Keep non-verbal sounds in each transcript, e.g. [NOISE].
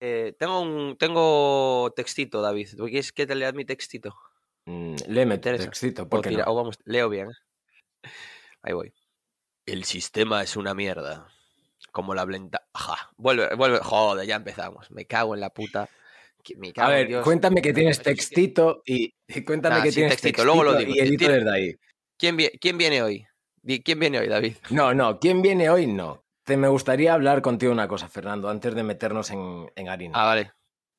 Eh, tengo un tengo textito, David. ¿Quieres que te lea mi textito? Mm, léeme textito, O porque tira- no? o vamos, leo bien. ¿eh? Ahí voy. El sistema es una mierda. Como la blenda. Ajá. Vuelve, vuelve. Joder, ya empezamos. Me cago en la puta. Me A cago en ver, Dios. cuéntame que tienes textito y, cuéntame Nah, que tienes textito, textito, luego lo digo. y edito desde ahí. ¿Quién, ¿Quién viene hoy? ¿Quién viene hoy, David? No, no, ¿quién viene hoy? No. Te me gustaría hablar contigo una cosa, Fernando, antes de meternos en, en harina. Ah, vale.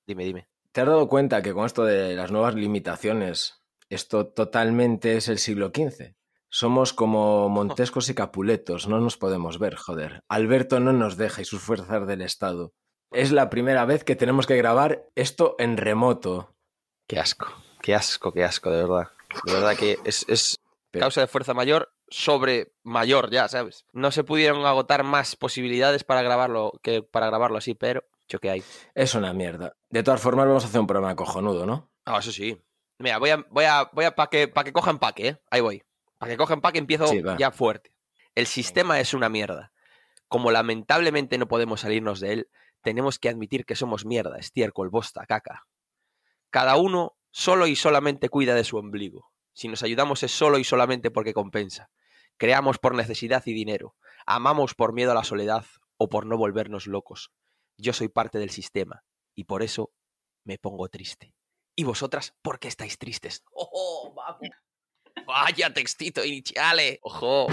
Dime, dime. ¿Te has dado cuenta que con esto de las nuevas limitaciones, esto totalmente es el siglo XV? Somos como [LAUGHS] Montescos y Capuletos, no nos podemos ver, joder. Alberto no nos deja y sus fuerzas del Estado. Es la primera vez que tenemos que grabar esto en remoto. Qué asco. Qué asco, qué asco, de verdad. De verdad que es, es Pero- causa de fuerza mayor sobre mayor, ya, ¿sabes? No se pudieron agotar más posibilidades para grabarlo que para grabarlo así, pero que hay. Es una mierda. De todas formas, vamos a hacer un programa cojonudo, ¿no? Ah, eso sí. Mira, voy a, voy a, voy a para que, pa' que coja empaque, ¿eh? Ahí voy. Para que coja empaque empiezo Sí, ya fuerte. El sistema es una mierda. Como lamentablemente no podemos salirnos de él, tenemos que admitir que somos mierda, estiércol, bosta, caca. Cada uno solo y solamente cuida de su ombligo. Si nos ayudamos es solo y solamente porque compensa. Creamos por necesidad y dinero. Amamos por miedo a la soledad o por no volvernos locos. Yo soy parte del sistema y por eso me pongo triste. ¿Y vosotras por qué estáis tristes? [LAUGHS] ¡Ojo! vamos! ¡Vaya textito iniciale! ¡Ojo!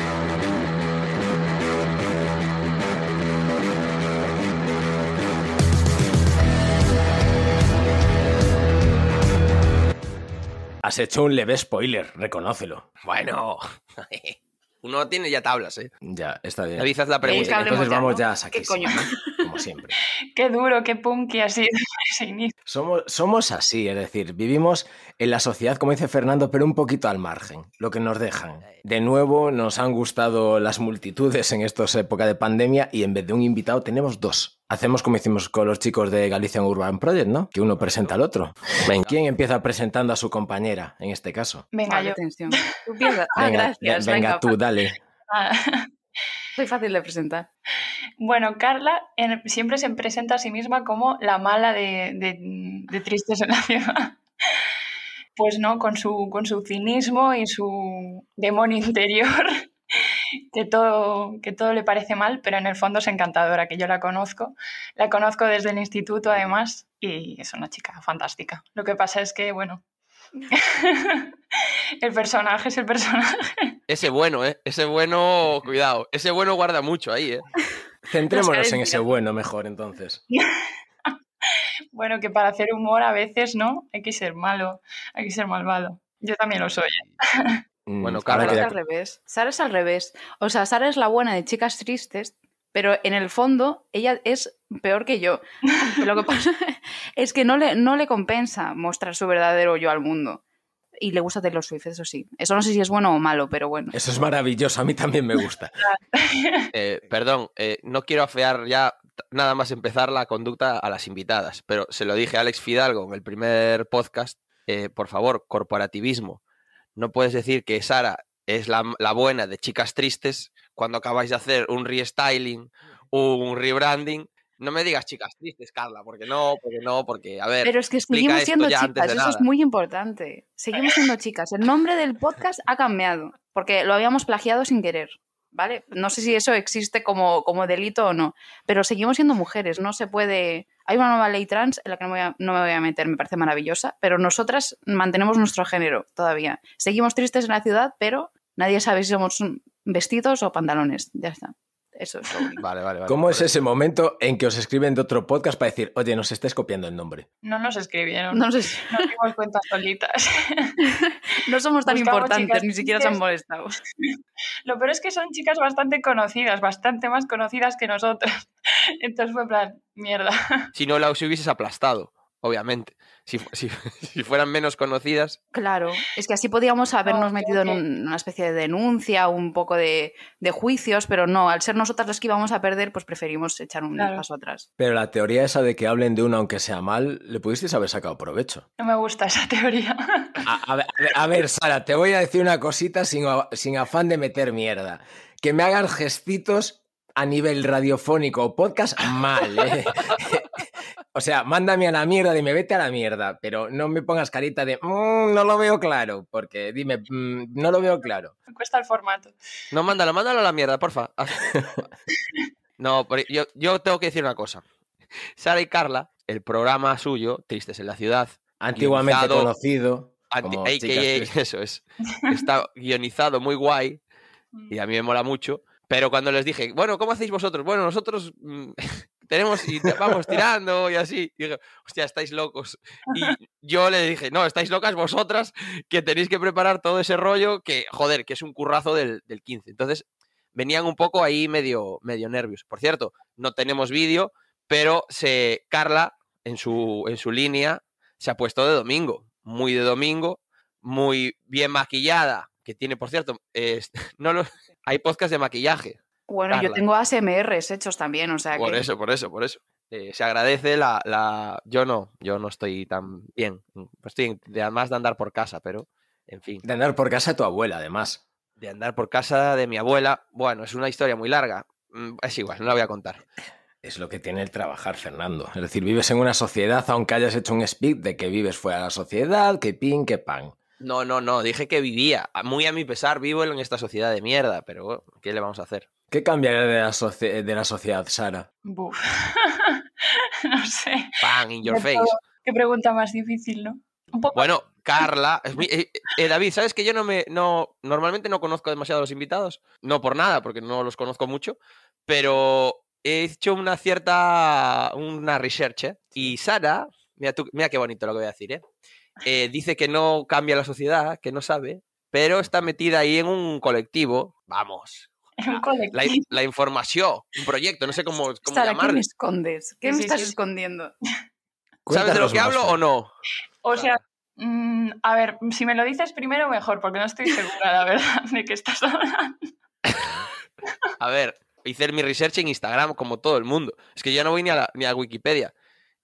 Has hecho un leve spoiler, reconócelo. Bueno, [LAUGHS] uno tiene ya tablas, ¿eh? Ya, está bien. David, haz la ¿Queréis pregunta. Entonces ya, vamos no? ya a ¿Qué saquísimo, coño? ¿no? como [LAUGHS] siempre. Qué duro, qué punky ha sido [LAUGHS] ese inicio. Somos, somos así, es decir, vivimos en la sociedad, como dice Fernando, pero un poquito al margen, lo que nos dejan. De nuevo, nos han gustado las multitudes en esta época de pandemia y en vez de un invitado tenemos dos. Hacemos como hicimos con los chicos de Galician Urban Project, ¿no? Que uno presenta al otro. Venga. ¿Quién empieza presentando a su compañera en este caso? Venga, yo. [LAUGHS] Tú empiezas. Ah, Venga, gracias. ve- venga, Venga, tú, dale. [LAUGHS] Ah, Soy fácil de presentar. Bueno, Carla en- siempre se presenta a sí misma como la mala de, de- de Tristes en la ciudad. [LAUGHS] Pues no, con su, con su cinismo y su demonio interior, [LAUGHS] que todo, que todo le parece mal, pero en el fondo es encantadora, que yo la conozco. La conozco desde el instituto, además, y es una chica fantástica. Lo que pasa es que, bueno, [LAUGHS] el personaje es el personaje. Ese bueno, ¿eh? Ese bueno, cuidado. Ese bueno guarda mucho ahí, ¿eh? Centrémonos en ese bueno mejor, entonces. [LAUGHS] Bueno, que para hacer humor a veces, ¿no? Hay que ser malo, hay que ser malvado. Yo también lo soy. Mm, Bueno, Carla. que Sara ya- es al revés. Sara es al revés. O sea, Sara es la buena de chicas tristes, pero en el fondo ella es peor que yo. [LAUGHS] Lo que pasa [LAUGHS] es que no le, no le compensa mostrar su verdadero yo al mundo. Y le gusta Taylor Swift, eso sí. Eso no sé si es bueno o malo, pero bueno. Eso es maravilloso, a mí también me gusta. [LAUGHS] Eh, perdón, eh, no quiero afear ya nada más empezar la conducta a las invitadas, pero se lo dije a Alex Fidalgo en el primer podcast. eh, por favor, corporativismo. No puedes decir que Sara es la, la buena de chicas tristes cuando acabáis de hacer un restyling, un rebranding. No me digas chicas tristes, Carla, porque no, porque no, porque, a ver, Pero es que seguimos siendo chicas, eso es muy importante. Seguimos siendo chicas. El nombre del podcast ha cambiado, porque lo habíamos plagiado sin querer, ¿vale? No sé si eso existe como, como delito o no, pero seguimos siendo mujeres, no se puede... Hay una nueva ley trans en la que no me, voy a, no me voy a meter, me parece maravillosa, pero nosotras mantenemos nuestro género todavía. Seguimos tristes en la ciudad, pero nadie sabe si somos vestidos o pantalones. Ya está. Eso es lo único. Vale, vale, vale. ¿Cómo es ese momento en que os escriben de otro podcast para decir, oye, nos estés copiando el nombre? No nos escribieron, No sé si- nos dimos cuenta solitas. [LAUGHS] no somos tan Buscamos importantes, chicas ni siquiera se han molestado. [LAUGHS] Lo peor es que son chicas bastante conocidas, bastante más conocidas que nosotras. [LAUGHS] Entonces fue en plan, mierda. Si no las hubieses aplastado, obviamente. Si, si- [LAUGHS] si fueran menos conocidas, Claro, es que así podíamos habernos creo metido en un- una especie de denuncia, un poco de, de juicios, pero no, al ser nosotras las que íbamos a perder, pues preferimos echar un Claro. paso atrás. Pero la teoría esa de que hablen de uno aunque sea mal, le pudisteis haber sacado provecho. No me gusta esa teoría. A, a ver, a ver- Sara, te voy a decir una cosita sin, sin afán de meter mierda. Que me hagas gestitos a nivel radiofónico o podcast mal, ¿eh? O sea, mándame a la mierda, dime vete a la mierda, pero no me pongas carita de "Mm, no lo veo claro, porque dime, "Mm, no lo veo [LAUGHS] claro. Me cuesta el formato. No, mándalo, mándalo a la mierda, porfa. [LAUGHS] No, pero yo, yo tengo que decir una cosa. Sara y Carla, el programa suyo, Tristes en la Ciudad, Antiguamente Guionizado, conocido. anti- como AKA, Chicas [LAUGHS] eso es, está guionizado muy guay y a mí me mola mucho. Pero cuando les dije, bueno, ¿cómo hacéis vosotros? Bueno, nosotros mm, tenemos y vamos tirando y así. Y dije, hostia, estáis locos. Y yo le dije, no, estáis locas vosotras que tenéis que preparar todo ese rollo que, joder, que es un currazo del, del 15. Entonces, venían un poco ahí medio, medio nervios. Por cierto, no tenemos vídeo, pero se, Carla, en su, en su línea, se ha puesto de domingo. Muy de domingo, muy bien maquillada. Que tiene, por cierto, [LAUGHS] no hay podcast de maquillaje. Bueno, yo tengo ASMRs hechos también, o sea Por que... eso, por eso, por eso. Eh, se agradece la, la... Yo no, yo no estoy tan bien. Estoy en- de, además de andar por casa, pero, en fin. De andar por casa de tu abuela, además. De andar por casa de mi abuela, bueno, es una historia muy larga. Mm, Es igual, no la voy a contar. Es lo que tiene el trabajar, Fernando. Es decir, vives en una sociedad, aunque hayas hecho un speak de que vives fuera de la sociedad, que pin, que pan. No, no, no, dije que vivía. Muy a mi pesar, vivo en esta sociedad de mierda, pero bueno, ¿qué le vamos a hacer? ¿Qué cambiaría de la, socie- de la sociedad, Sara? Buf. [LAUGHS] no sé. ¡Pam! In your De face. todo. Qué pregunta más difícil, ¿no? Un poco. Bueno, [LAUGHS] Carla, es muy- eh, eh, David, ¿sabes que yo no me, no, normalmente no conozco demasiado a los invitados? No por nada, porque no los conozco mucho, pero he hecho una cierta, una research, ¿eh? Y Sara, mira, tú, mira qué bonito lo que voy a decir, ¿eh? Eh, dice que no cambia la sociedad, que no sabe, pero está metida ahí en un colectivo, vamos, [LAUGHS] la, in- la información, un proyecto, no sé cómo, cómo Sara, ¿qué llamarlo. me escondes? ¿Qué Sí, me sí, estás sí. escondiendo? ¿Sabes de lo que hablo o no? O sea, mm, a ver, si me lo dices primero mejor, porque no estoy segura, la verdad, de qué estás hablando. A ver, hice mi research en Instagram como todo el mundo. Es que yo no voy ni a, la- ni a Wikipedia.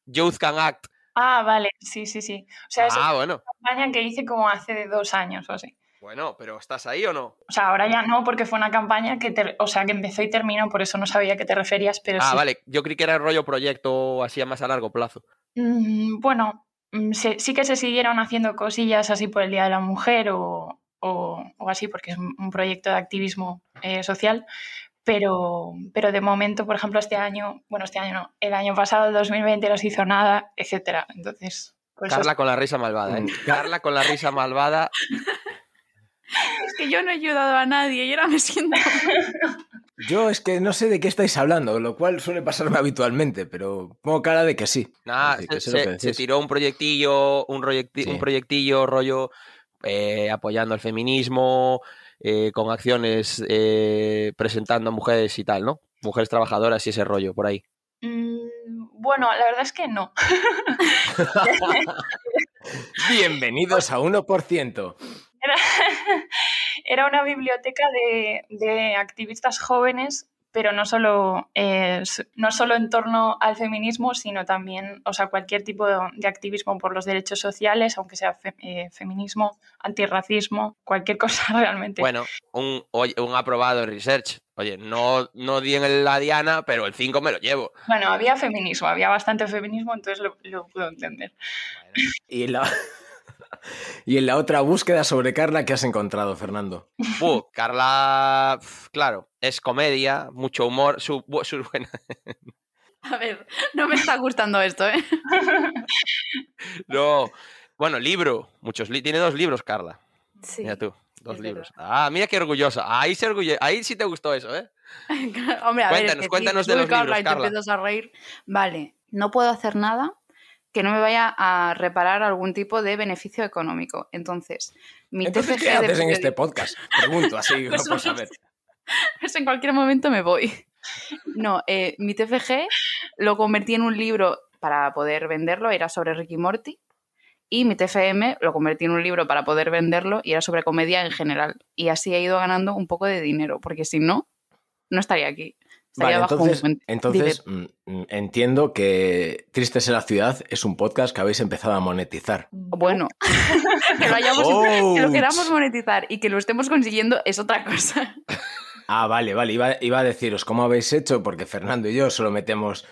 Youth Can Act. Ah, vale, sí, sí, sí. O sea, es Ah, una bueno. campaña que hice como hace dos años o así. Bueno, pero ¿estás ahí o no? O sea, ahora ya no, porque fue una campaña que, ter- o sea, que empezó y terminó, por eso no sabía a qué te referías, pero Ah, sí. vale. Yo creí que era rollo proyecto así a más a largo plazo. Mm, bueno, mm, sí que se siguieron haciendo cosillas así por el Día de la Mujer o, o- o así, porque es un un proyecto de activismo eh, social, pero, pero de momento, por ejemplo, este año, bueno, este año no, el año pasado, el 2020, no se hizo nada, etcétera. Entonces, pues Carla con la risa malvada, ¿eh? Mm. Carla con la risa malvada. [LAUGHS] Es que yo no he ayudado a nadie y ahora me siento... [LAUGHS] Yo es que no sé de qué estáis hablando, lo cual suele pasarme habitualmente, pero pongo cara de que sí. Nada, se, se- se tiró un proyectillo, un, proyecti- Sí. un proyectillo rollo eh, apoyando el feminismo, eh, con acciones eh, presentando a mujeres y tal, ¿no? Mujeres trabajadoras y ese rollo por ahí. mm, bueno, la verdad es que no. [LAUGHS] [LAUGHS] Bienvenidos a 1%. Era, [LAUGHS] era una biblioteca de, de activistas jóvenes, pero no solo, eh, no solo en torno al feminismo, sino también, o sea, cualquier tipo de, de activismo por los derechos sociales, aunque sea fe- eh, feminismo, antirracismo, cualquier [LAUGHS] cosa realmente. Bueno, un, oye, un aprobado research. Oye, no, no di en la diana, pero el 5 me lo llevo. Bueno, había feminismo, había bastante feminismo, entonces lo, lo puedo entender. Y en, la... [LAUGHS] [LAUGHS] y en la otra búsqueda sobre Carla, ¿qué has encontrado, Fernando? Buh, Carla, claro, es comedia, mucho humor, su, su buena- [LAUGHS] A ver, no me está gustando esto, ¿eh? [LAUGHS] No, bueno, libro, muchos li- tiene dos libros, Carla. Sí. Mira tú, dos libros. Ah, mira qué orgullosa. Ahí se orgulle... ahí sí te gustó eso, ¿eh? Hombre, a ver, es Cuéntanos, que cuéntanos de los Carla libros, y te Carla. empiezas a reír. Vale, no puedo hacer nada que no me vaya a reparar algún tipo de beneficio económico. Entonces, mi Entonces, TFG ¿qué de haces en este podcast? Pregunto así, [LAUGHS] Pues por saber. [LAUGHS] Pues en cualquier momento me voy. No, eh, mi TFG lo convertí en un libro para poder venderlo, era sobre Ricky Morty. Y mi TFM lo convertí en un libro para poder venderlo y era sobre comedia en general. Y así he ido ganando un poco de dinero, porque si no, no estaría aquí. Vale, un entonces, entonces mm, mm, entiendo que Tristes en la Ciudad es un podcast que habéis empezado a monetizar. Bueno, [LAUGHS] que lo, hayamos, que lo Ouch. queramos monetizar y que lo estemos consiguiendo es otra cosa. Ah, vale, vale. Iba, iba a deciros cómo habéis hecho, porque Fernando y yo solo metemos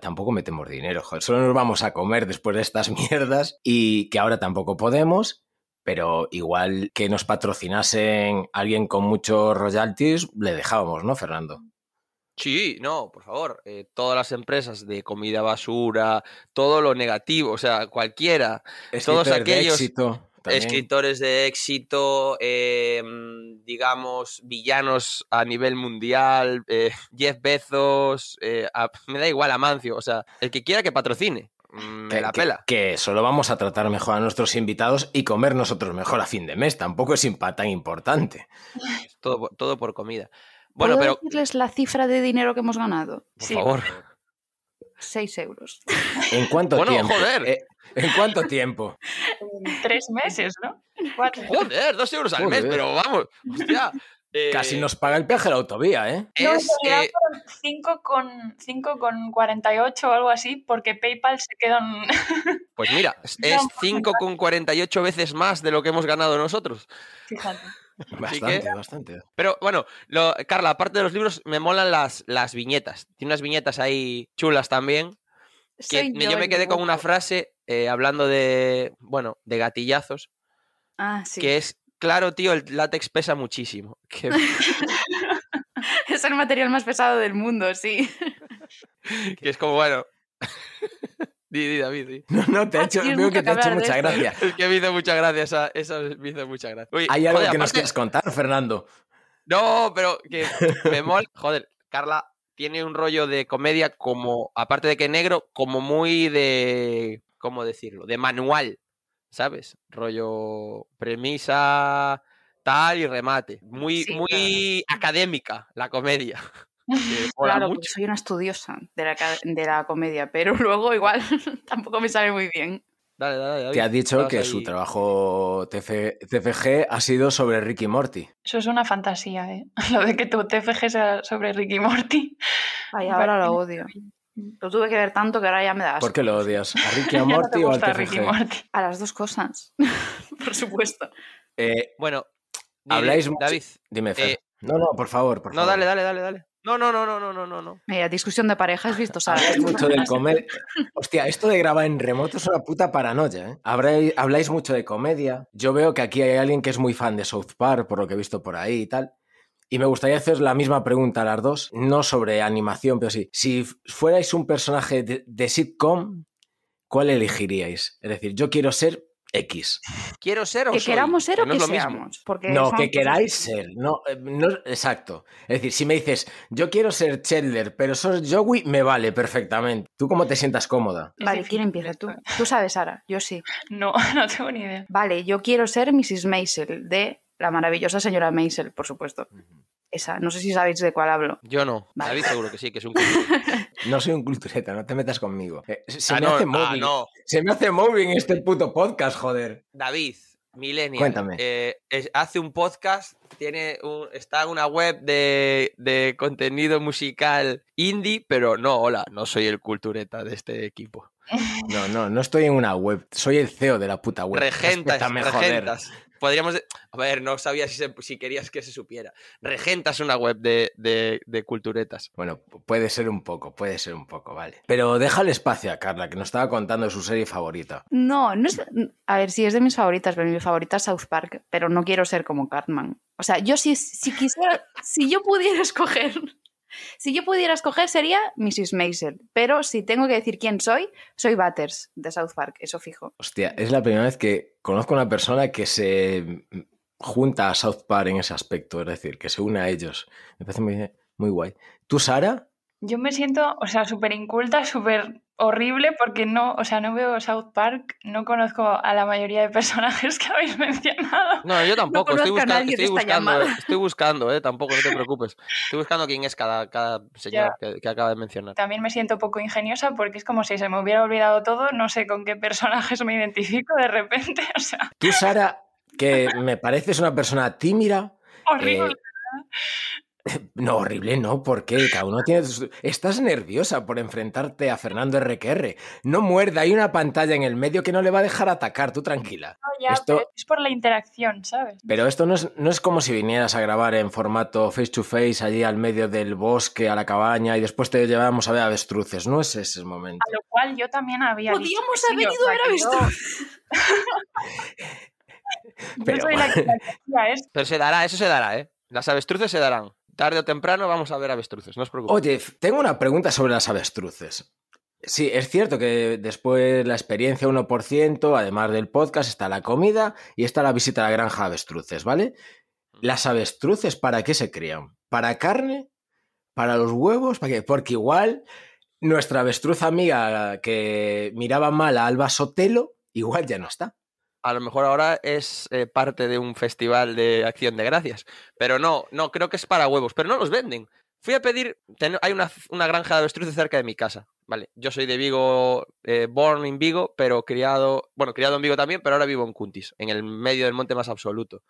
tampoco metemos dinero, joder. Solo nos vamos a comer después de estas [LAUGHS] mierdas y que ahora tampoco podemos. Pero igual que nos patrocinasen alguien con muchos royalties, le dejábamos, ¿no, Fernando? Sí, no, por favor. eh, todas las empresas de comida basura, todo lo negativo, o sea, cualquiera, Todos de aquellos éxito, escritores de éxito, eh, digamos, villanos a nivel mundial, eh, [LAUGHS] Jeff Bezos, eh, a- [LAUGHS] me da igual Amancio, o sea, el que quiera que patrocine, mm, me que, la pela. que solo vamos a tratar mejor a nuestros invitados y comer nosotros mejor a fin de mes. Tampoco es tan importante. Todo, todo por comida. Bueno, ¿Puedo pero, decirles la cifra de dinero que hemos ganado? por Sí. favor. 6 euros. ¿En cuánto Bueno, tiempo? joder. Eh, ¿En cuánto tiempo? Tres meses, ¿no? Cuatro. Joder, dos euros al mes, pero vamos, hostia. eh, Casi nos paga el peaje a la autovía, ¿eh? No, es, eh, fueron 5 con, 5 con 48 o algo así, porque PayPal se queda en... pues mira, [LAUGHS] es No, es por 5,48 veces más de lo que hemos ganado nosotros. Fíjate. Bastante, bastante. Pero bueno, lo- Carla, aparte de los libros, me molan las, las viñetas. Tiene unas viñetas ahí chulas también. Que yo, me quedé con una frase eh, hablando de, bueno, de gatillazos, Ah, sí. que es, claro, tío, el látex pesa muchísimo. [LAUGHS] Que, [LAUGHS] Es el material más pesado del mundo, sí. [LAUGHS] que es como, bueno... di, di, David, di. No, no, te ha Ah, hecho, veo mucho que te ha hecho mucha gracia. Es que me hizo mucha gracia esa, eso me hizo mucha gracia. Uy, ¿Hay algo joder, que nos aparte- quieras contar, Fernando? No, pero que [LAUGHS] me mola. Joder, Carla tiene un rollo de comedia como, aparte de que negro, como muy de, ¿cómo decirlo? De manual, ¿sabes? Rollo premisa, tal y remate. Muy, Sí, muy académica la comedia. [LAUGHS] [LAUGHS] Claro, mucho. porque soy una estudiosa de la, de la comedia, pero [LAUGHS] luego igual [LAUGHS] tampoco me sale muy bien. Dale, dale, David, Te ha dicho que ahí. su trabajo TF TFG ha sido sobre Ricky Morty. Eso es una fantasía, ¿eh? Lo de que tu TFG sea sobre Ricky Morty. Ay, ahora lo odio. Lo tuve que ver tanto que ahora ya me das. ¿Por qué lo odias? ¿A Ricky a no Morty o al Ricky TFG? Morty. A las dos cosas. Por supuesto. Eh, Bueno, Habláis David. dime, Fer. Eh, no, no, por favor, por No, favor. dale, dale, dale, dale. No, no, no, no, no, no, no, no. Mira, discusión de pareja, ¿has visto? [LAUGHS] Habláis mucho de comer. [LAUGHS] Hostia, esto de grabar en remoto es una puta paranoia, ¿eh? Habláis mucho de comedia. Yo veo que aquí hay alguien que es muy fan de South Park, por lo que he visto por ahí y tal. Y me gustaría hacer la misma pregunta a las dos, no sobre animación, pero sí. Si fuerais un personaje de, de sitcom, ¿cuál elegiríais? Es decir, yo quiero ser X. Quiero ser o Que soy, queramos ser o no que seamos. Porque No, que queráis que- ser. No, eh, no, exacto. Es decir, si me dices, yo quiero ser Chandler, pero sos Joey, me vale perfectamente. ¿Tú cómo te sientas cómoda? Vale, ¿quién empieza? ¿Tú? Tú sabes, Sara. Yo sí. [LAUGHS] No, [LAUGHS] no tengo ni idea. Vale, yo quiero ser Mrs. Maisel, de la maravillosa señora Maisel, por supuesto. Esa, no sé si sabéis de cuál hablo. Yo no. Vale. David seguro que sí, que es un [LAUGHS] No soy un cultureta, no te metas conmigo. Eh, se, Ah, me no, hace ah, moving. no. se me hace moving este puto podcast, joder. David, Millennial. Cuéntame. eh, es- hace un podcast, tiene un- está en una web de, de contenido musical indie, pero no, hola, no soy el cultureta de este equipo. No, no, no estoy en una web. Soy el CEO de la puta web. regentas, Respétame, joder. Podríamos... de- A ver, no sabía si, se- si querías que se supiera. Regentas una web de, de- de culturetas. Bueno, puede ser un poco, puede ser un poco, vale. Pero déjale espacio a Carla, que nos estaba contando su serie favorita. No, no es. A ver, sí es de mis favoritas, pero mi favorita es South Park, pero no quiero ser como Cartman. O sea, yo si, si quisiera. si yo pudiera [LAUGHS] escoger. Si yo pudiera escoger sería Mrs. Maisel, pero si tengo que decir quién soy, soy Butters de South Park, eso fijo. Hostia, es la primera vez que conozco a una persona que se junta a South Park en ese aspecto, es decir, que se une a ellos. Me parece muy, muy guay. ¿Tú, Sara? Yo me siento, o sea, súper inculta, súper horrible porque no, o sea, no veo South Park, no conozco a la mayoría de personajes que habéis [LAUGHS] mencionado. No, yo tampoco. estoy, busca- buscando, eh, estoy buscando, eh, tampoco, no te [LAUGHS] preocupes. Estoy buscando quién es cada, cada señor que, que acaba de mencionar. También me siento poco ingeniosa porque es como si se me hubiera olvidado todo, no sé con qué personajes me identifico de repente, [LAUGHS] o sea, Tú, Sara, que me pareces una persona tímida. horrible. eh, No, horrible, no, ¿por qué? Cada uno tiene... sus- Estás nerviosa por enfrentarte a Fernando RQR. No muerda, hay una pantalla en el medio que no le va a dejar atacar, tú tranquila. No, ya, Esto- pero es por la interacción, ¿sabes? Pero esto no es, no es como si vinieras a grabar en formato face to face allí al medio del bosque, a la cabaña, y después te llevamos a ver avestruces. No es ese el momento. A lo cual yo también había Podíamos haber o ido a ver [LAUGHS] yo- Yo Pero soy la que la que hacía esto. Pero se dará, eso se dará, ¿eh? Las avestruces se darán. Tarde o temprano vamos a ver avestruces, no os preocupéis. Oye, tengo una pregunta sobre las avestruces. Sí, es cierto que después la experiencia 1%, además del podcast, está la comida y está la visita a la granja de avestruces, ¿vale? ¿Las avestruces para qué se crían? ¿Para carne? ¿Para los huevos? ¿Para qué? Porque igual nuestra avestruz amiga que miraba mal a Alba Sotelo, igual ya no está. A lo mejor ahora es eh, parte de un festival de acción de gracias. Pero no, no, creo que es para huevos. Pero no los venden. Fui a pedir. ten- hay una, una granja de avestruces cerca de mi casa. Vale, yo soy de Vigo, eh, born in Vigo, pero criado. Bueno, criado en Vigo también, pero ahora vivo en Cuntis, en el medio del monte más absoluto.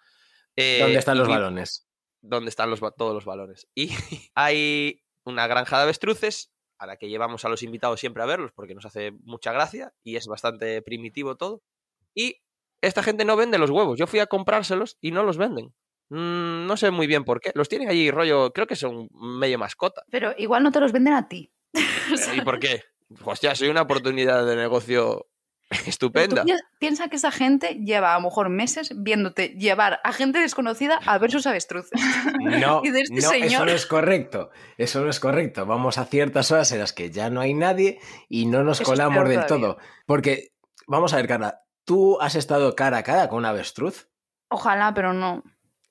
Eh, ¿Dónde están los balones? donde están los, todos los balones. [LAUGHS] Y hay una granja de avestruces a la que llevamos a los invitados siempre a verlos porque nos hace mucha gracia y es bastante primitivo todo. Y esta gente no vende los huevos. Yo fui a comprárselos y no los venden. Mm, no sé muy bien por qué. Los tienen allí rollo, creo que son medio mascota. Pero igual no te los venden a ti. [LAUGHS] ¿Y por qué? Hostia, soy una oportunidad de negocio tú estupenda. pi- piensa que esa gente lleva a lo mejor meses viéndote llevar a gente desconocida a ver sus avestruces. [LAUGHS] No, Y de este no, eso señor. no es correcto. Eso no es correcto. Vamos a ciertas horas en las que ya no hay nadie y no nos Eso colamos del todavía. todo. Porque, vamos a ver, Carla, ¿tú has estado cara a cara con un avestruz? Ojalá, pero no.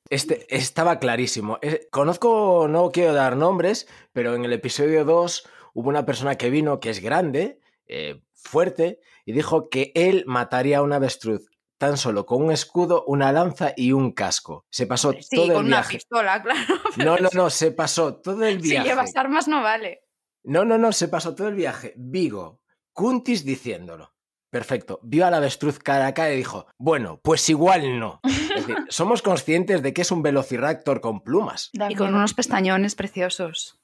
Este estaba clarísimo. Eh, conozco, no quiero dar nombres, pero en el episodio 2 hubo una persona que vino que es grande, eh, fuerte, y dijo que él mataría a un avestruz tan solo con un escudo, una lanza y un casco. Se pasó Sí, todo con el una viaje. pistola, [LAUGHS] claro. No, no, no, se pasó todo el Si viaje. llevas armas no vale. No, no, no, se pasó todo el viaje. Vigo, Cuntis diciéndolo. Perfecto. Vio al avestruz cara a cara y dijo, bueno, pues igual no. Es decir, [LAUGHS] somos conscientes de que es un velociraptor con plumas. Y con unos pestañones preciosos.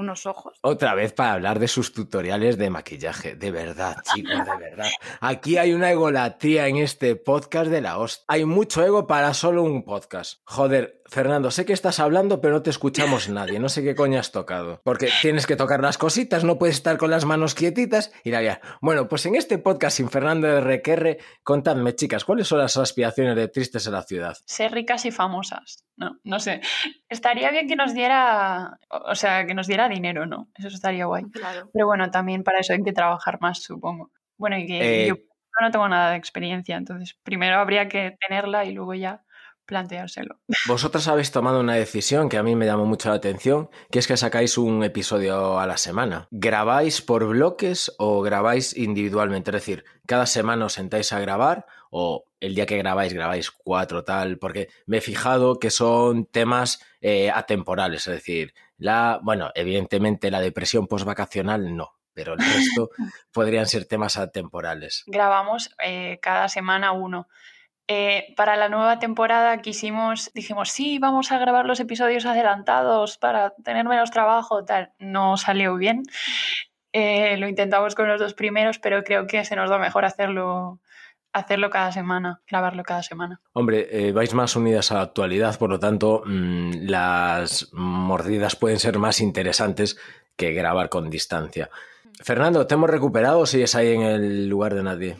Unos ojos. Otra vez para hablar de sus tutoriales de maquillaje. De verdad, chicos, de verdad. Aquí hay una egolatría en este podcast de la hostia. Hay mucho ego para solo un podcast. Joder, Fernando, sé que estás hablando, pero no te escuchamos nadie. No sé qué coño has tocado. Porque tienes que tocar las cositas, no puedes estar con las manos quietitas y la vida. Bueno, pues en este podcast sin Fernando de Requerre, contadme, chicas, ¿cuáles son las aspiraciones de Tristes en la ciudad? Ser ricas y famosas. No, no sé. Estaría bien que nos diera, o sea, que nos diera dinero, ¿no? Eso estaría guay. Claro. Pero bueno, también para eso hay que trabajar más, supongo. Bueno, y que Eh, yo no tengo nada de experiencia, entonces primero habría que tenerla y luego ya planteárselo. Vosotras habéis tomado una decisión que a mí me llamó mucho la atención, que es que sacáis un episodio a la semana. ¿Grabáis por bloques o grabáis individualmente? Es decir, cada semana os sentáis a grabar o el día que grabáis grabáis cuatro tal, porque me he fijado que son temas eh, atemporales, es decir, la, bueno, evidentemente la depresión postvacacional no, pero el resto [LAUGHS] podrían ser temas atemporales. Grabamos eh, cada semana uno. Eh, para la nueva temporada quisimos, dijimos, sí, vamos a grabar los episodios adelantados para tener menos trabajo, tal. No salió bien. Eh, lo intentamos con los dos primeros, pero creo que se nos da mejor hacerlo, hacerlo cada semana, grabarlo cada semana. Hombre, eh, vais más unidas a la actualidad, por lo tanto, mmm, las mordidas pueden ser más interesantes que grabar con distancia. Fernando, ¿te hemos recuperado o sigues ahí en el lugar de nadie?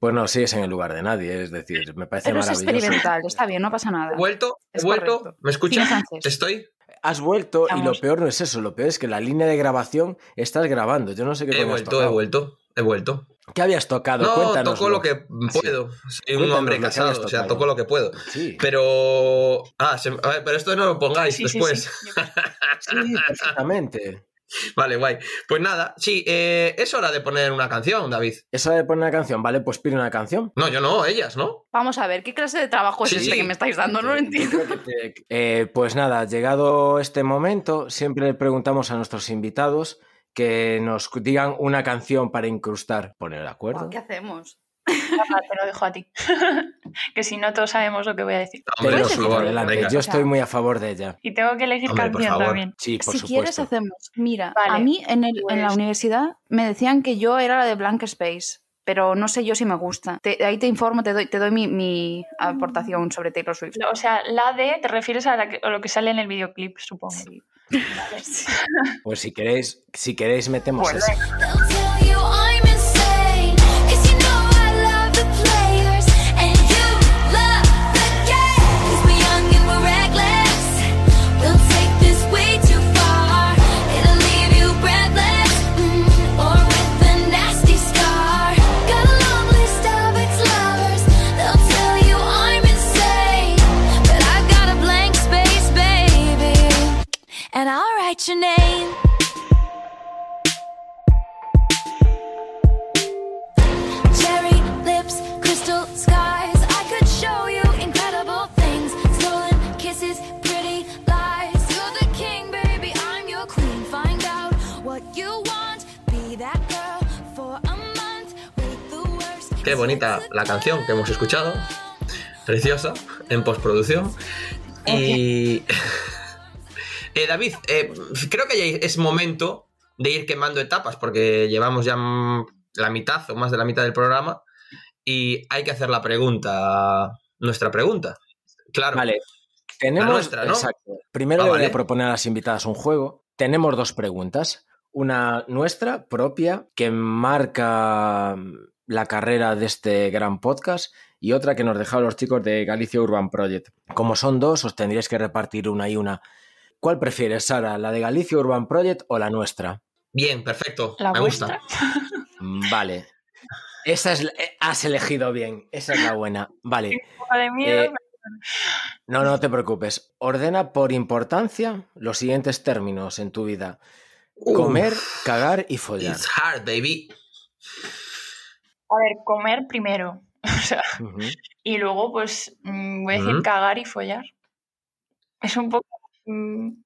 Pues no, sigues en el lugar de nadie, es decir, me parece Pero es maravilloso. experimental, está bien, no pasa nada. Vuelto, Es vuelto. correcto. ¿Me escuchas? Estoy. Has vuelto y lo peor no es eso, lo peor es que la línea de grabación estás grabando. Yo no sé qué He vuelto, he vuelto, he vuelto. ¿Qué habías tocado? No, Cuéntanoslo. toco lo que Sí. puedo. Soy un Cuéntanos hombre casado, o sea, toco lo que puedo. Sí, Pero. Ah, se- a ver, pero esto no lo pongáis Sí, sí, después. sí. [LAUGHS] Sí, perfectamente. [LAUGHS] Vale, guay. Pues nada, sí, eh, es hora de poner una canción, David. Eso de poner una canción, vale, pues pide una canción. No, yo no, ellas, ¿no? Vamos a ver, ¿qué clase de trabajo es Sí, este sí. que me estáis dando? No lo Yo entiendo. te- Eh, pues nada, llegado este momento, siempre le preguntamos a nuestros invitados que nos digan una canción para incrustar. Poner de acuerdo. ¿Qué hacemos? Te lo dejo a ti. [LAUGHS] que si no, todos sabemos lo que voy a decir. Hombre, sí, por favor, adelante. venga. Yo estoy muy a favor de ella. Y tengo que elegir Hombre, canción también. Sí, por si supuesto. quieres hacemos. Mira, a Vale, mí en, el- en la pues- universidad me decían que yo era la de Blank Space, pero no sé yo si me gusta. Te- ahí te informo, te doy, te doy mi, mi aportación sobre Taylor Swift. O sea, la de, te refieres a, la que- a lo que sale en el videoclip, supongo. Pues si queréis, si queréis metemos Pues esa. Write your name. Cherry lips, crystal skies. I could show you incredible things. Stolen kisses, pretty lies. You're the king, baby. I'm your queen. Find out what you want. Be that girl for a month. Wait the worst. Qué bonita la canción que hemos escuchado. Preciosa, en postproducción. Y. Eh, David, eh, creo que ya es momento de ir quemando etapas porque llevamos ya la mitad o más de la mitad del programa y hay que hacer la pregunta, nuestra pregunta. Claro. Vale. Tenemos. nuestra, ¿no? Exacto. Primero Ah, le voy vale. a proponer a las invitadas un juego. Tenemos dos preguntas. Una nuestra, propia, que marca la carrera de este gran podcast, y otra que nos dejaron los chicos de Galicia Urban Project. Como son dos, os tendríais que repartir una y una. ¿Cuál prefieres, Sara? ¿La de Galicia Urban Project o la nuestra? Bien, perfecto. La me vuestra. gusta. Mm, Vale. Esa es, la- eh, has elegido bien. Esa es la buena. Vale. [LAUGHS] Eh, No, no te preocupes. Ordena por importancia los siguientes términos en tu vida. Comer, cagar y follar. It's hard, baby. A ver, comer primero. [LAUGHS] O sea, Ujú. y luego, pues, mm, voy a decir cagar y follar. Es un poco. Mm,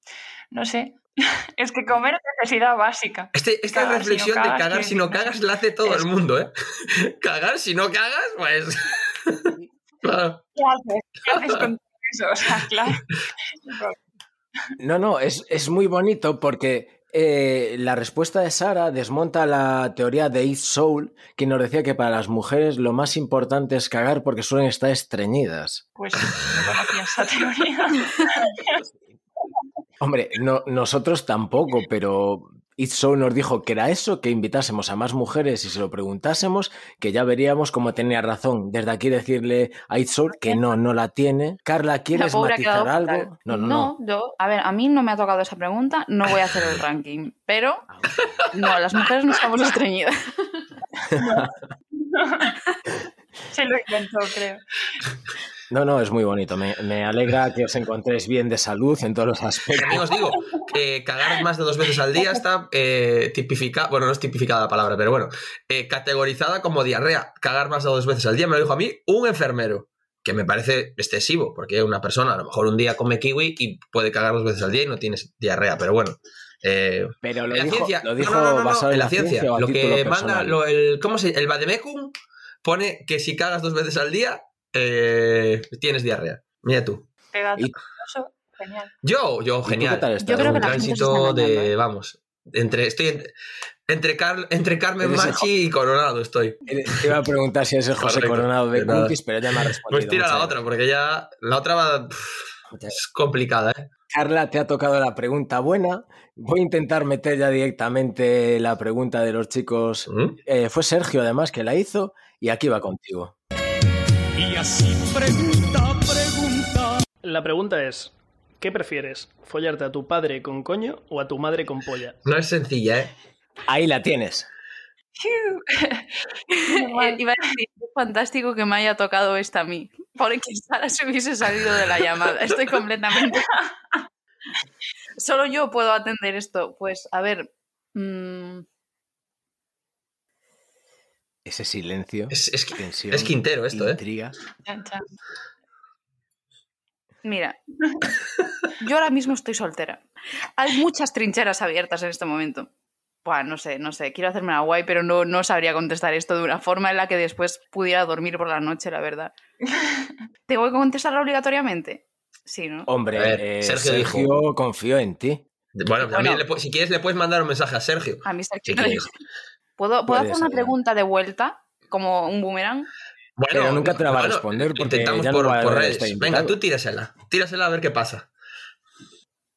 no sé. [LAUGHS] Es que comer es necesidad básica. Este- esta Cagar si no reflexión de cagar si no cagas la hace todo el mundo, ¿eh? [LAUGHS] cagar si no cagas, pues. [LAUGHS] claro. ¿Qué haces? ¿Qué haces con eso? O sea, claro. No, no, es, es muy bonito porque eh, la respuesta de Sara desmonta la teoría de Eat Soul, que nos decía que para las mujeres lo más importante es cagar porque suelen estar estreñidas. Pues no conocía esa teoría. Hombre, no, nosotros tampoco, pero It Soul nos dijo que era eso, que invitásemos a más mujeres y se lo preguntásemos, que ya veríamos cómo tenía razón. Desde aquí decirle a It Soul que no, no la tiene. Carla, ¿quieres matizar algo? No, no, no. yo, a ver, a mí no me ha tocado esa pregunta, no voy a hacer el [LAUGHS] ranking, pero no, las mujeres no estamos estreñidas. [LAUGHS] [LAUGHS] Se lo inventó, creo. No, no, es muy bonito. Me, me alegra que os encontréis bien de salud en todos los aspectos. También os digo que cagar más de dos veces al día está eh, tipificada, bueno, no es tipificada la palabra, pero bueno, eh, categorizada como diarrea. Cagar más de dos veces al día me lo dijo a mí un enfermero, que me parece excesivo, porque una persona a lo mejor un día come kiwi y puede cagar dos veces al día y no tienes diarrea, pero bueno. eh, Pero lo en la dijo, ciencia, lo no, dijo no, no, no, no, basado en la ciencia, lo que manda, lo- el, ¿cómo se El Bademecum pone que si cagas dos veces al día, eh, tienes diarrea. Mira tú. Y- genial. Yo, yo, ¿Y tú genial. qué tal estás? Yo creo un que la gente se está tránsito de, ¿eh? vamos, entre, estoy entre, entre, Car- entre Carmen Machi y Coronado estoy. Te iba a preguntar si es el José Correcto. Coronado de. Cookies, pero ya me ha respondido. Pues tira la otra, porque ya la otra va, es complicada, ¿eh? Carla, te ha tocado la pregunta buena. Voy a intentar meter ya directamente la pregunta de los chicos. ¿Mm? Eh, fue Sergio, además, que la hizo, y aquí va contigo. Y así pregunta, pregunta. La pregunta es, ¿qué prefieres? ¿Follarte a tu padre con coño o a tu madre con polla? No es sencilla, ¿eh? Ahí la tienes. [LAUGHS] Eh, Iba a decir, es fantástico que me haya tocado esta a mí, porque [LAUGHS] Sara se hubiese salido de la llamada. Estoy completamente... [LAUGHS] Solo yo puedo atender esto. Pues, a ver... mm, Ese silencio. Es, es, tensión, es Quintero esto, ¿eh? intriga. Chan. Mira, [LAUGHS] yo ahora mismo estoy soltera. Hay muchas trincheras abiertas en este momento. Buah, no sé, no sé. Quiero hacerme una guay, pero no, no sabría contestar esto de una forma en la que después pudiera dormir por la noche, la verdad. [LAUGHS] ¿Tengo que contestarlo obligatoriamente? Sí, ¿no? Hombre, A ver, eh, Sergio Sergio, dijo- confío en ti. Bueno, también Bueno. le pu- si quieres le puedes mandar un mensaje a Sergio. A mí Sergio Si. ¿Puedo, ¿puedo hacer una pregunta de vuelta? Como un boomerang. Bueno, Pero nunca te la va a responder porque intentamos ya no por, va por redes. este Venga, tú tírasela. Tírasela a ver qué pasa.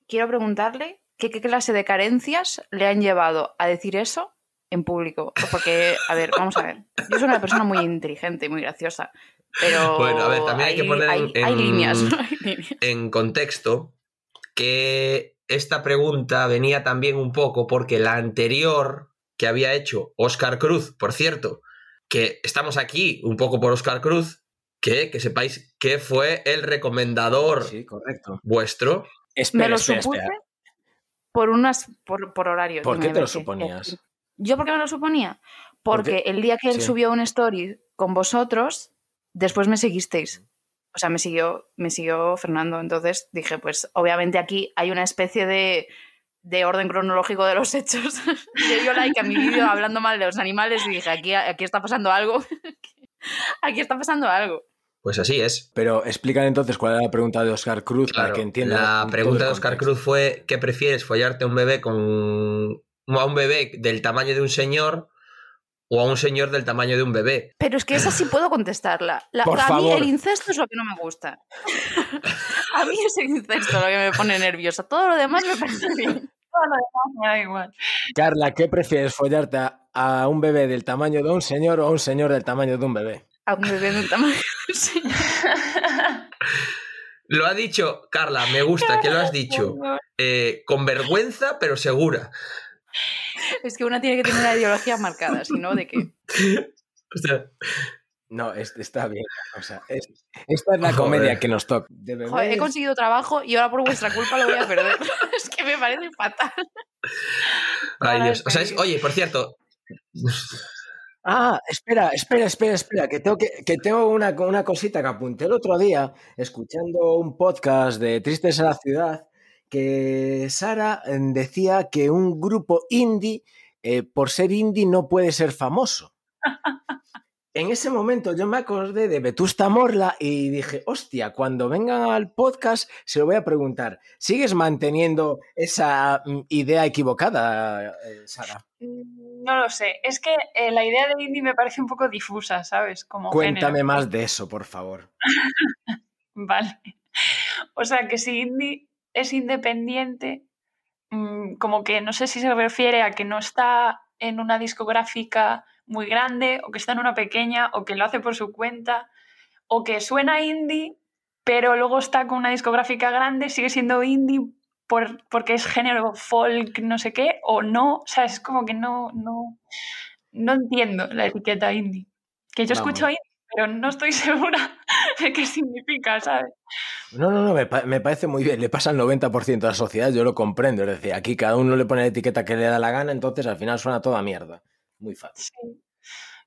Quiero preguntarle que qué clase de carencias le han llevado a decir eso en público. Porque, a ver, vamos a ver. Yo soy una persona muy inteligente y muy graciosa. Pero. Bueno, a ver, también hay que poner en- hay, hay en- líneas, [LAUGHS] ¿no? Hay líneas. En contexto, que esta pregunta venía también un poco porque la anterior que había hecho Oscar Cruz, por cierto, que estamos aquí un poco por Oscar Cruz, que, que sepáis que fue el recomendador Sí, correcto. vuestro. Espera, me lo espera, supuse espera. por unas. por, por horario. ¿Por qué te a lo suponías? ¿Yo por qué me lo suponía? Porque el día que él sí. subió un story con vosotros, después me seguisteis. O sea, me siguió, me siguió Fernando. Entonces dije, pues obviamente aquí hay una especie de, de orden cronológico de los hechos. [LAUGHS] Le dio like a mi vídeo hablando mal de los animales y dije, aquí, aquí está pasando algo. [LAUGHS] aquí está pasando algo. Pues así es. Pero explican entonces cuál era la pregunta de Oscar Cruz para que entiendan. la pregunta de Oscar. Cruz fue: ¿qué prefieres, follarte a un bebé con. a un bebé del tamaño de un señor o a un señor del tamaño de un bebé? Pero es que esa sí puedo contestarla. La- Por a mí el incesto es lo que no me gusta. [LAUGHS] a mí es el incesto lo que me pone nerviosa. Todo lo demás me parece bien. Todo lo demás me da igual. Carla, ¿qué prefieres follarte a, a un bebé del tamaño de un señor o a un señor del tamaño de un bebé? A un bebé de un tamaño. Sí. Lo ha dicho, Carla, me gusta que lo has [LAUGHS] dicho. eh, con vergüenza, pero segura. Es que una tiene que tener una ideología marcada, si no, ¿de qué? [LAUGHS] O sea, No, es- está bien. O sea, es- [LAUGHS] esta es la Joder. comedia que nos toca. Joder, he conseguido trabajo y ahora por vuestra culpa lo voy a perder. [LAUGHS] es que me parece fatal. [LAUGHS] ay, Dios. O sea, es- oye, por cierto, Ah, espera, espera, espera, espera, que tengo, que, que tengo una, una cosita que apunté el otro día escuchando un podcast de Tristes en la Ciudad, que Sara eh, decía que un grupo indie, eh, por ser indie, no puede ser famoso. En ese momento yo me acordé de Vetusta Morla y dije, hostia, cuando vengan al podcast se lo voy a preguntar, ¿sigues manteniendo esa mm, idea equivocada, eh, Sara? Mm, No lo sé. Es que eh, la idea de indie me parece un poco difusa, ¿sabes? Como Cuéntame género. más de eso, por favor. [LAUGHS] Vale. O sea, que si indie es independiente, mm, como que no sé si se refiere a que no está en una discográfica muy grande, o que está en una pequeña, o que lo hace por su cuenta, o que suena indie, pero luego está con una discográfica grande, sigue siendo indie por, porque es género folk, no sé qué, o no. O sea, es como que no, no, no entiendo la etiqueta indie. Que yo Vamos. escucho indie, pero no estoy [LAUGHS] segura de qué significa, ¿sabes? No, no, no, me, me parece muy bien. Le pasa al 90% de la sociedad, yo lo comprendo. Es decir, aquí cada uno le pone la etiqueta que le da la gana, entonces al final suena toda mierda. Muy fácil. Sí,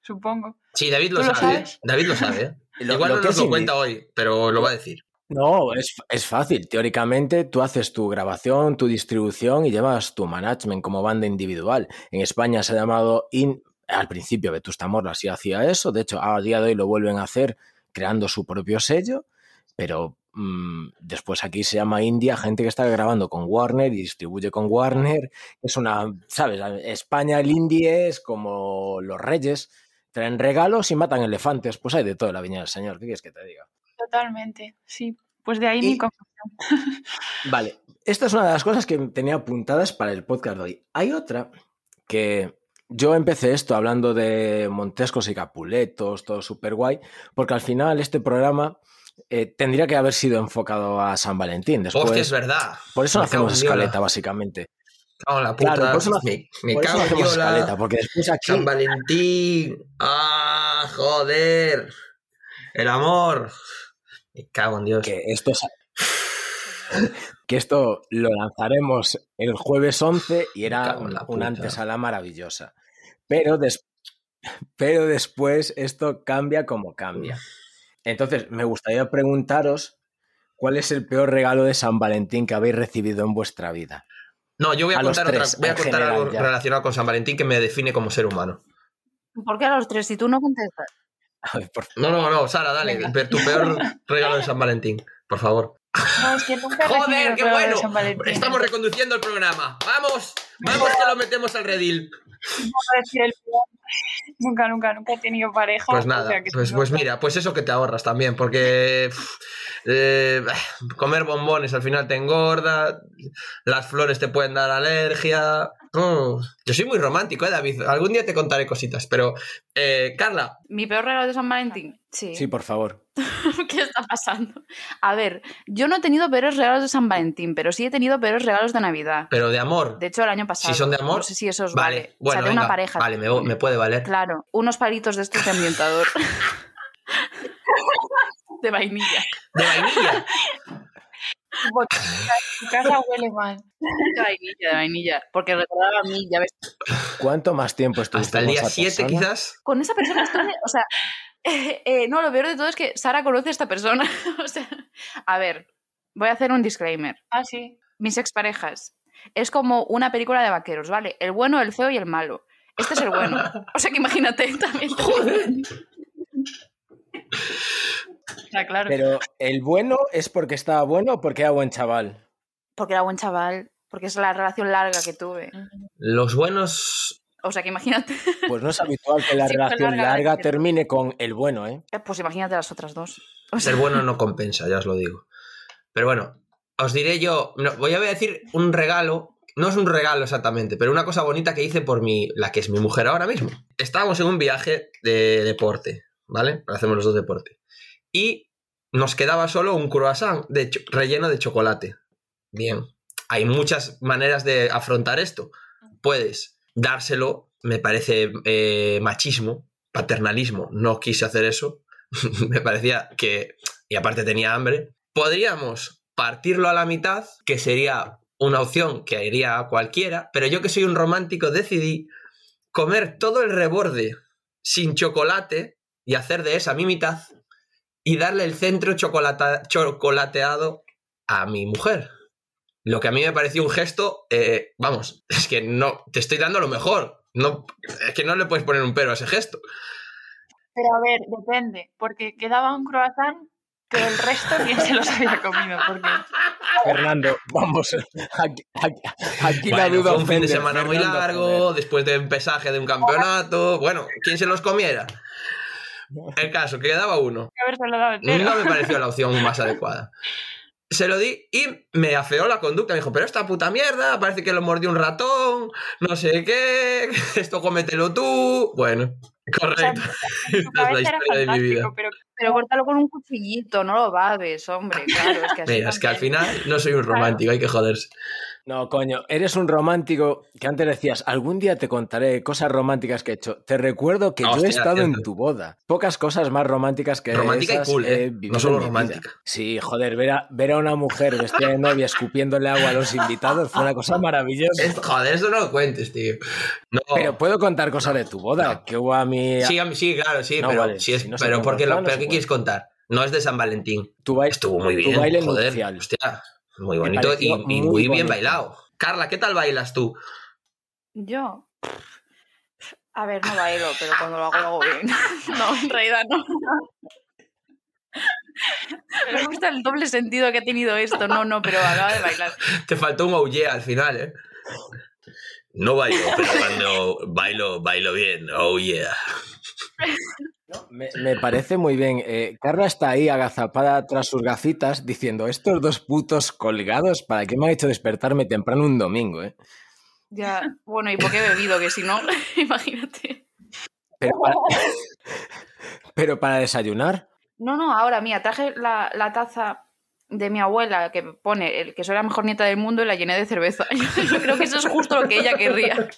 supongo. sí, David lo ¿Tú lo sabe. ¿eh? sabes? David lo sabe. ¿eh? [LAUGHS] Lo- Igual lo no que nos lo cuenta hoy, pero lo va a decir. No, es, es fácil. Teóricamente, tú haces tu grabación, tu distribución y llevas tu management como banda individual. En España se ha llamado In. Al principio, Vetusta Morla sí hacía eso. De hecho, a día de hoy lo vuelven a hacer creando su propio sello. Pero después aquí se llama India, gente que está grabando con Warner y distribuye con Warner. Es una, ¿sabes? España, el indie es como los reyes. Traen regalos y matan elefantes. Pues hay de todo en la viña del señor. ¿Qué quieres que te diga? Totalmente, sí. Pues de ahí Y- mi confusión. [LAUGHS] Vale, esta es una de las cosas que tenía apuntadas para el podcast de hoy. Hay otra que yo empecé esto hablando de Montescos y Capuletos, todo súper guay, porque al final este programa eh, tendría que haber sido enfocado a San Valentín. Después, Hostia, es verdad. por eso no hacemos escaleta, básicamente. Cago en la puta. Claro, por eso no, me me por eso cago no en hacemos Diola. escaleta, porque después aquí... San Valentín. Ah, joder. El amor. Me cago en Dios. que esto es- que esto lo lanzaremos el jueves 11 y era la una antesala maravillosa. Pero, des- pero después esto cambia como cambia. Entonces, me gustaría preguntaros cuál es el peor regalo de San Valentín que habéis recibido en vuestra vida. No, yo voy a, A contar, otra- tres, voy a en contar general, algo ya. relacionado con San Valentín que me define como ser humano. ¿Por qué a los tres? Si tú no contestas. [LAUGHS] Por No, no, no, Sara, dale, Venga. tu peor [LAUGHS] regalo de San Valentín, por favor. No, es que nunca he ¡Joder, qué bueno! San Valentín. Estamos reconduciendo el programa. ¡Vamos! ¡Vamos que lo metemos al redil! Nunca, nunca, nunca he tenido pareja. Pues o nada, sea que pues, pues mira, pues eso que te ahorras también, porque pff, eh, comer bombones al final te engorda, las flores te pueden dar alergia. Mm, Yo soy muy romántico, ¿eh, David? Algún día te contaré cositas, pero eh, Carla, ¿Mi peor regalo de San Valentín? Sí. Sí, por favor. [LAUGHS] ¿Qué está pasando? A ver, yo no he tenido peores regalos de San Valentín, pero sí he tenido peores regalos de Navidad. pero de amor. De hecho, el año pasado. si son de amor, No sé si eso os vale. vale. Bueno, o sea, de venga, una pareja. Vale, me, me puede valer. Claro, unos palitos de estos de ambientador. [LAUGHS] de vainilla. De vainilla. [LAUGHS] Porque tu casa huele mal. De vainilla, de vainilla. Porque recordaba a mí, ya ves. ¿Cuánto más tiempo estuviste Hasta el día esa 7 persona? quizás. Con esa persona estuve, o sea, eh, [LAUGHS] eh, no, lo peor de todo es que Sara conoce a esta persona. [LAUGHS] o sea, a ver, voy a hacer un disclaimer. Ah, sí. Mis exparejas es como una película de vaqueros, ¿vale? El bueno, el feo y el malo. Este es el bueno. [LAUGHS] O sea que imagínate también. O sea, claro. Pero el bueno es porque estaba bueno o porque era buen chaval. Porque era buen chaval. Porque es la relación larga que tuve. Los buenos. O sea que imagínate. Pues no es habitual que la [LAUGHS] Sí, relación larga, termine con el bueno, ¿eh? Pues imagínate las otras dos. O sea, Ser bueno no compensa, ya os lo digo. Pero bueno, os diré yo. no, voy a decir un regalo. No es un regalo exactamente, pero una cosa bonita que hice por mi, la que es mi mujer ahora mismo. Estábamos en un viaje de deporte, ¿vale? Hacemos los dos deporte. Y nos quedaba solo un croissant de relleno de chocolate. Bien, hay muchas maneras de afrontar esto. Puedes dárselo, me parece eh, machismo, paternalismo. No quise hacer eso. [LAUGHS] me parecía que, y aparte tenía hambre, podríamos partirlo a la mitad, que sería una opción que iría a cualquiera, pero yo que soy un romántico decidí comer todo el reborde sin chocolate y hacer de esa mi mitad y darle el centro chocolateado a mi mujer. Lo que a mí me pareció un gesto, eh, vamos, es que no, te estoy dando lo mejor. No, es que no le puedes poner un pero a ese gesto. Pero a ver, depende. Porque quedaba un croissant, pero el resto, ¿quién se los había comido? Porque Fernando, vamos. Aquí, aquí- aquí la Bueno, duda fue un fin de semana muy Fernando, largo, joder. después de un pesaje de un campeonato. Bueno, ¿quién se los comiera? [LAUGHS] El caso, que quedaba uno. que. No me pareció la opción más adecuada. Se lo di y me afeó la conducta. Me dijo, pero esta puta mierda, parece que lo mordió un ratón, no sé qué, [LAUGHS] esto cómetelo tú. Bueno, [LAUGHS] correcto. [LAUGHS] Esta es la historia de mi vida. pero Pero córtalo con un cuchillito, no lo babes, hombre. Claro, es que así Mira, es que al final no soy un romántico, hay que joderse. No, coño, eres un romántico que antes decías, algún día te contaré cosas románticas que he hecho. Te recuerdo que yo Hostia, he estado en tu boda. Pocas cosas más románticas que Romántica y cool, he ¿eh? vivido No solo en mi vida. romántica. Sí, joder, ver a, ver a una mujer vestida de novia escupiéndole agua a los invitados fue una cosa maravillosa. Joder, eso no lo cuentes, tío. No. Pero puedo contar cosas de tu boda, que hubo a mí... Sí, a mí- sí, claro, sí, No, pero, vale, es, si no se pero, cuenta, porque lo- claro, no pero se ¿qué cuenta. quieres contar? No es de San Valentín. Tu baile, Estuvo muy tu bien, baile joder. nupcial. Hostia, muy bonito y, muy muy, bien bonito. bailado. Carla, ¿qué tal bailas tú? Yo. A ver, no bailo, pero cuando lo hago, lo hago bien. [LAUGHS] No, en realidad no. Me gusta el doble sentido que ha tenido esto. No, no, pero acaba de bailar. Te faltó un oye al final, ¿eh? No bailo, pero cuando bailo, bailo bien. Oh, yeah. Me, me parece muy bien. Eh, Carla está ahí agazapada tras sus gafitas diciendo, estos dos putos colgados, ¿para qué me han hecho despertarme temprano un domingo? eh?". Ya, bueno, ¿y por qué he bebido? Que si no, [LAUGHS] imagínate. Pero para, [LAUGHS] pero para desayunar. No, no, ahora, mira, traje la, la taza de mi abuela que pone el que soy la mejor nieta del mundo y la llené de cerveza. [LAUGHS] Yo creo que eso es justo lo que ella querría.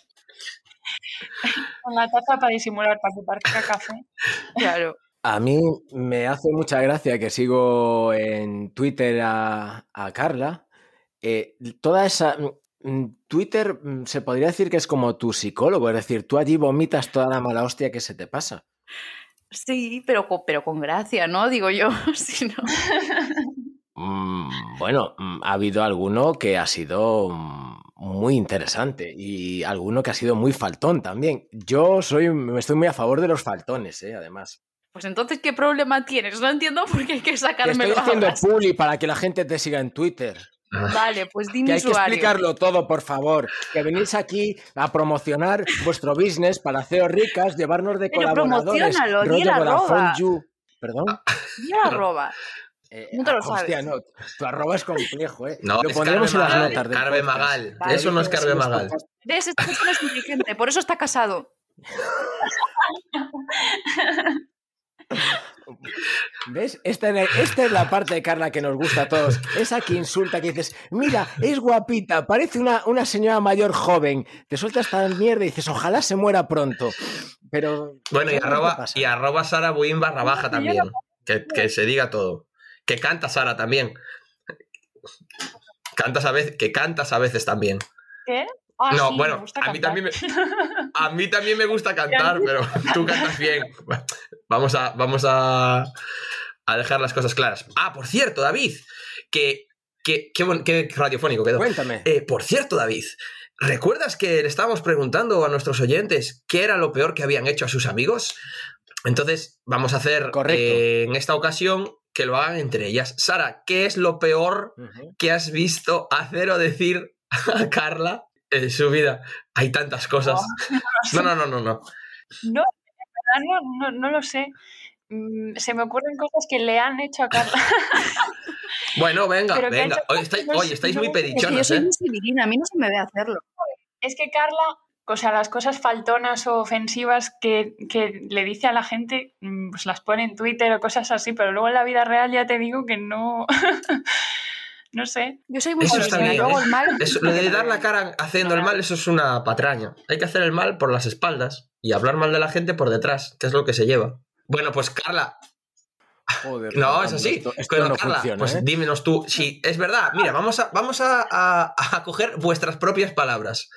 Con la taza para disimular, para que parezca café. [LAUGHS] Claro. A mí me hace mucha gracia que sigo en Twitter a, a Carla. Eh, toda esa... mm, Twitter mm, se podría decir que es como tu psicólogo, es decir, tú allí vomitas toda la mala hostia que se te pasa. Sí, pero con, pero con gracia, ¿no? Digo yo. [LAUGHS] Si no. Mm, bueno, mm, ha habido alguno que ha sido mm, muy interesante y alguno que ha sido muy faltón también. Yo soy, estoy muy a favor de los faltones, ¿eh? además. Pues entonces, ¿qué problema tienes? No entiendo [LAUGHS] por qué hay que sacarme estoy haciendo publi para que la gente te siga en Twitter. Vale, pues di mi Que hay que explicarlo todo, por favor. Que venís aquí a promocionar vuestro business para CEO ricas, llevarnos de Pero colaboradores. promociónalo, di el arroba. ¿Perdón? Di la arroba. Eh, No te lo hostia, sabes. no, tu arroba es complejo, ¿eh? No, lo es pondremos en Carve las Magal, notas Carve. Magal. Vale, Eso no es Carve Magal. ¿Ves? Esta persona es inteligente, por eso está casado. ¿Ves? Esta, esta es la parte de Carla que nos gusta a todos. Esa que insulta, que dices, mira, es guapita, parece una, una señora mayor joven. Te suelta esta mierda y dices, ojalá se muera pronto. Pero. Bueno, y ¿sabes qué arroba, y arroba Sara Buin barra baja también. Que, que se diga todo. Que canta Sara también. Cantas a veces, que cantas a veces también. ¿Qué? Ah, no, sí, bueno, a mí, también me, [LAUGHS] a mí también me gusta cantar, pero tú cantas bien. Vamos a, vamos a, a dejar las cosas claras. Ah, por cierto, David, que, qué, qué radiofónico quedó. Cuéntame. Eh, por cierto, David, ¿recuerdas que le estábamos preguntando a nuestros oyentes qué era lo peor que habían hecho a sus amigos? Entonces, vamos a hacer Correcto. eh, en esta ocasión que lo hagan entre ellas. Sara, ¿qué es lo peor que has visto hacer o decir a Carla en su vida? Hay tantas cosas. No, [LAUGHS] no, no, no, no. No, en verdad no, no, no lo sé. Mm, Se me ocurren cosas que le han hecho a Carla. [LAUGHS] Bueno, venga, venga. hecho- Hoy estáis, no hoy sé, estáis no muy es que que yo pedichonas, soy ¿eh? muy civilina, a mí no se me ve hacerlo. Es que Carla, o sea, las cosas faltonas o ofensivas que, que le dice a la gente, mm, pues las pone en Twitter o cosas así, pero luego en la vida real ya te digo que no. [LAUGHS] no sé. Yo soy muy Eso está civilina, bien, luego ¿eh? el mal. Eso, lo de dar la cara haciendo el mal, eso es una patraña. Hay que hacer el mal por las espaldas y hablar mal de la gente por detrás, que es lo que se lleva. Bueno, pues Carla, Joder, [LAUGHS] no, es así. Esto, esto no Carla, funciona, pues ¿eh? dímenos tú, si es verdad. Mira, vamos a, vamos a, a- a coger vuestras propias palabras.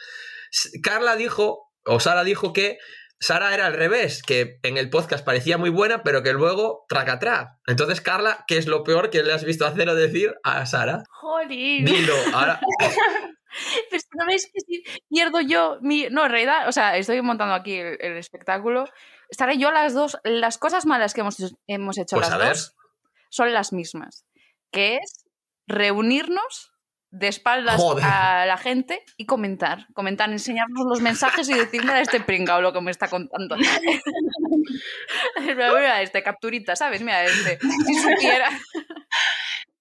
Carla dijo, o Sara dijo que Sara era al revés, que en el podcast parecía muy buena, pero que luego tracatrá. Entonces, Carla, ¿qué es lo peor que le has visto hacer o decir a Sara? Jolín. Dilo, ahora. [LAUGHS] Pero no veis que si pierdo yo mi. No, en realidad, o sea, estoy montando aquí el, el espectáculo. Estaré yo las dos. Las cosas malas que hemos, hemos hecho Pues las a ver. dos son las mismas. Que es reunirnos de espaldas Joder. a la gente y comentar. Comentar, enseñarnos los mensajes y decirle a este pringao lo que me está contando. Mira, [LAUGHS] mira, este capturita, ¿sabes? Mira, este. Si supiera.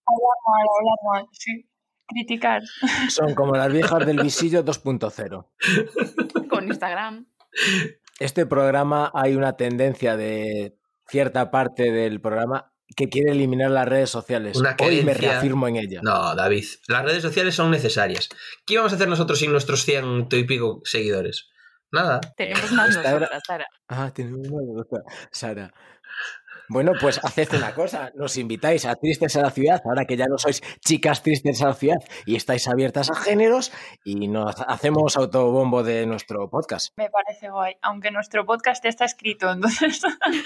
Hablar mal, hablar mal, sí. Criticar. Son como las viejas del visillo 2.0. Con Instagram. Este programa hay una tendencia de cierta parte del programa que quiere eliminar las redes sociales. Una Hoy me reafirmo en ella. No, David, las redes sociales son necesarias. ¿Qué íbamos a hacer nosotros sin nuestros ciento y pico seguidores? Nada. Tenemos más nosotras, Sara. Ah, tiene una duda, Sara. Bueno, pues haced una cosa, nos invitáis a Tristes a la Ciudad, ahora que ya no sois chicas tristes a la ciudad y estáis abiertas a géneros y nos hacemos autobombo de nuestro podcast. Me parece guay. Aunque nuestro podcast ya está escrito, entonces. [LAUGHS] a ver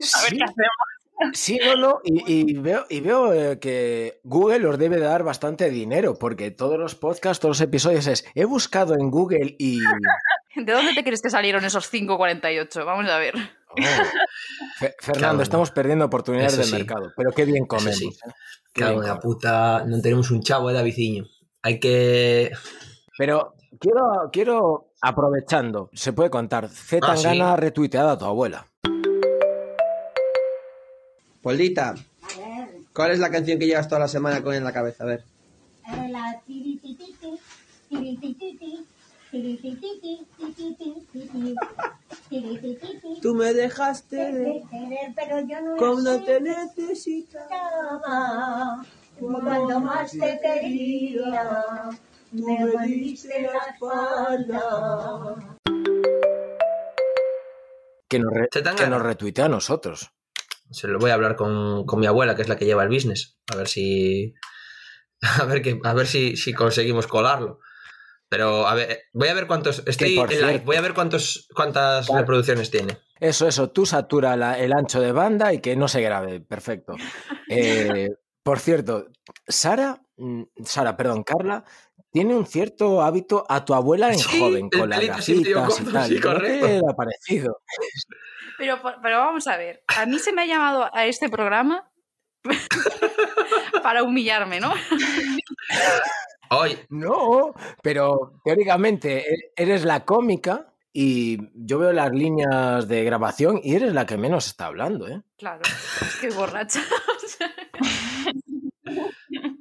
Sí, qué hacemos. Sí, no, no, y, y veo, y veo eh, que Google os debe dar bastante dinero, porque todos los podcasts, todos los episodios es, he buscado en Google y... [LAUGHS] ¿De dónde te crees que salieron esos 5.48? Vamos a ver. Oh. Fe- Fernando, estamos perdiendo oportunidades Eso de sí. mercado, pero qué bien Eso comemos. sí. ¿eh? Qué Cago bien en la puta. No tenemos un chavo, eh, Davidciño. Hay que. Pero quiero, quiero, aprovechando, se puede contar, Z Ah, sí. Tangana ha retuiteado a tu abuela. Poldita, ¿cuál es la canción que llevas toda la semana con en la cabeza? A ver. La tiritititi, tiritititi, tiritititi, tiritititi, tiritititi. Tú me dejaste de Querer, pero yo no no te necesitaba. Cuando más te quería, me diste la espalda. Que nos, re- Z Tangana. que nos retuitea a nosotros. Se lo voy a hablar con, con mi abuela, que es la que lleva el business. A ver si. [LAUGHS] A ver, que, a ver si, si conseguimos colarlo. Pero a ver, voy a ver cuántos. Estoy live, voy a ver cuántos, cuántas Claro. reproducciones tiene. Eso, eso, tú satura la- el ancho de banda y que no se grabe. Perfecto. [LAUGHS] Eh, por cierto, Sara, mm, Sara, perdón, Carla, tiene un cierto hábito a tu abuela en Sí, joven, con las gafitas y tal. sí, ¿No te correcto. ha parecido? [LAUGHS] Pero, pero vamos a ver, a mí se me ha llamado a este programa [LAUGHS] para humillarme, ¿no? Oye, No, pero teóricamente e- eres la cómica y yo veo las líneas de grabación y eres la que menos está hablando, ¿eh? Claro, es que borracha. [LAUGHS]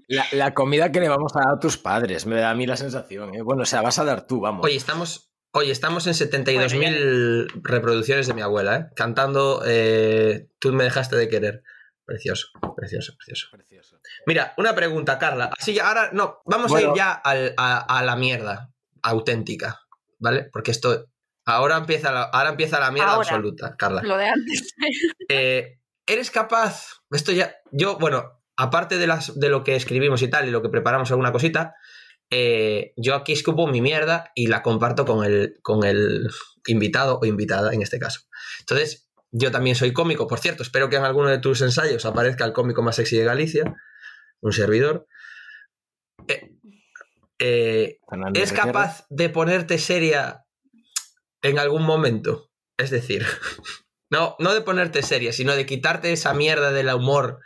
La, la comida que le vamos a dar a tus padres, me da a mí la sensación, ¿eh? Bueno, o sea, vas a dar tú, vamos. oye, estamos, oye, estamos en 72.000 reproducciones de mi abuela, ¿eh? Cantando eh, Tú me dejaste de querer. Precioso, precioso, precioso. Precioso. Mira, una pregunta, Carla. Así ya, ahora no, vamos a Bueno. ir ya al- a, a la mierda auténtica, ¿vale? Porque esto ahora empieza la, ahora empieza la mierda Ahora. absoluta, Carla. Lo de antes. [LAUGHS] Eh, ¿Eres capaz? Esto ya, yo, bueno, aparte de las de lo que escribimos y tal y lo que preparamos alguna cosita, eh, yo aquí escupo mi mierda y la comparto con el con el invitado o invitada en este caso. Entonces, yo también soy cómico, por cierto, espero que en alguno de tus ensayos aparezca el cómico más sexy de Galicia, un servidor. Eh, eh, ¿Es capaz de ponerte seria en algún momento? Es decir, [LAUGHS] no, no de ponerte seria, sino de quitarte esa mierda del humor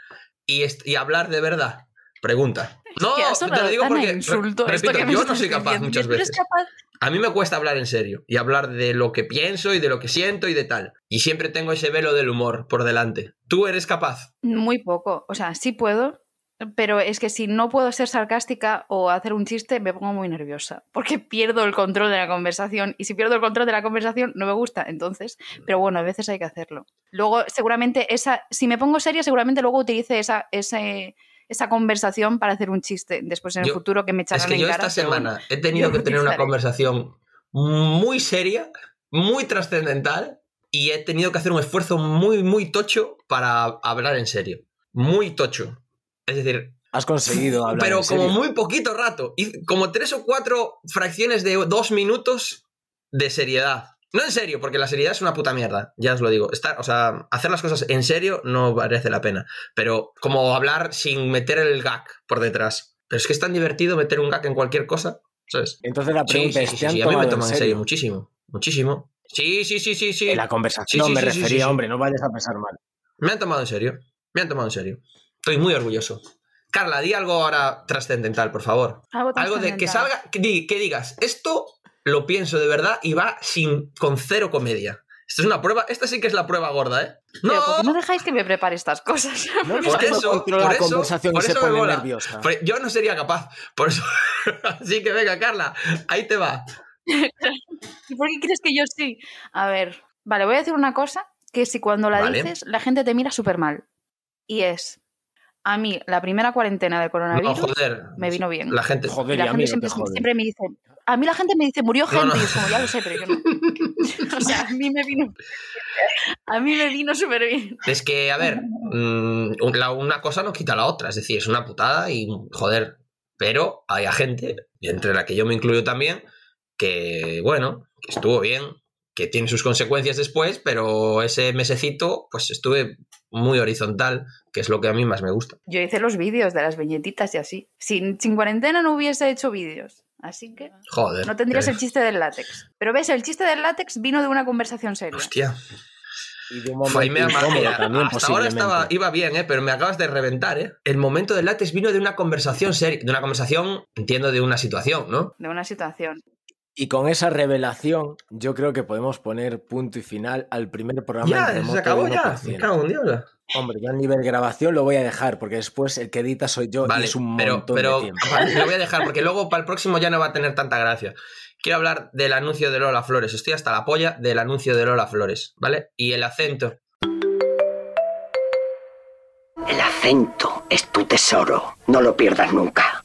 y hablar de verdad. Pregunta. No, te lo digo porque, insulto repito, yo no soy capaz muchas ¿Eres veces. capaz? A mí me cuesta hablar en serio y hablar de lo que pienso y de lo que siento y de tal. Y siempre tengo ese velo del humor por delante. ¿Tú eres capaz? Muy poco. O sea, sí puedo, pero es que si no puedo ser sarcástica o hacer un chiste, me pongo muy nerviosa. Porque pierdo el control de la conversación. Y si pierdo el control de la conversación, no me gusta. Entonces, pero bueno, a veces hay que hacerlo. Luego, seguramente, esa, si me pongo seria, seguramente luego utilice esa, ese, esa conversación para hacer un chiste. Después en el Yo- futuro que me echarán Es que en yo cara, esta bueno. semana he tenido que tener una conversación muy seria, muy trascendental y he tenido que hacer un esfuerzo muy, muy tocho para hablar en serio. Muy tocho. Es decir, Has conseguido hablar pero en como serio. muy poquito rato. Y como tres o cuatro fracciones de dos minutos de seriedad. No en serio, porque la seriedad es una puta mierda, ya os lo digo. Estar, o sea, hacer las cosas en serio no merece la pena. Pero como hablar sin meter el gag por detrás. Pero es que es tan divertido meter un gag en cualquier cosa, ¿sabes? Entonces la pregunta sí, es, sí, ¿te han sí, a mí me toman en en serio serio? muchísimo. Muchísimo. Sí, sí, sí, sí, sí. En la conversación Sí, sí, me refería, sí, sí. hombre, no vayas a pensar mal. Me han tomado en serio. Me han tomado en serio. Estoy muy orgulloso. Carla, di algo ahora trascendental, por favor. Algo, Algo de que salga, que digas, esto lo pienso de verdad y va sin con cero comedia. Esto es una prueba, esta sí que es la prueba gorda, ¿eh? Pero No, ¿por qué no dejáis que me prepare estas cosas? [LAUGHS] No, Por eso, por la eso, conversación por se eso me pone mola. nerviosa. Yo no sería capaz. Por eso. [LAUGHS] Así que venga, Carla, ahí te va. [LAUGHS] ¿Y por qué crees que yo sí? A ver, vale, voy a decir una cosa que si cuando la Vale. dices la gente te mira súper mal. Y es, a mí la primera cuarentena del No, coronavirus joder. me vino bien. La gente. Joder, la y a mí gente no te siempre, me dice, a mí la gente me dice, murió No, gente, no. y es como, ya lo sé, pero yo no. [LAUGHS] [LAUGHS] o sea, a mí me vino, [LAUGHS] a mí me vino súper bien. Es que, a ver, mm, una cosa no quita la otra. Es decir, es una putada y, joder, pero hay gente, y entre la que yo me incluyo también, que, bueno, que estuvo bien, que tiene sus consecuencias después, pero ese mesecito, pues estuve muy horizontal, que es lo que a mí más me gusta. Yo hice los vídeos de las viñetitas y así. Sin, sin cuarentena no hubiese hecho vídeos. Así que Joder. no tendrías el chiste del látex. Pero ves, el chiste del látex vino de una conversación seria. Hostia. Y de un me incómodo también, hasta ahora estaba, iba bien, ¿eh? pero me acabas de reventar. ¿eh? El momento del látex vino de una conversación seria, de una conversación, entiendo, de una situación, ¿no? De una situación. Y con esa revelación, yo creo que podemos poner punto y final al primer programa en Ya, remoto se acabó ya. 1%. Me cago en diablo. Hombre, yo a nivel grabación lo voy a dejar, porque después el que edita soy yo y es un pero, montón pero de tiempo. [LAUGHS] lo voy a dejar porque luego para el próximo ya no va a tener tanta gracia. Quiero hablar del anuncio de Lola Flores. Estoy hasta la polla del anuncio de Lola Flores, ¿vale? Y el acento. El acento es tu tesoro. No lo pierdas nunca.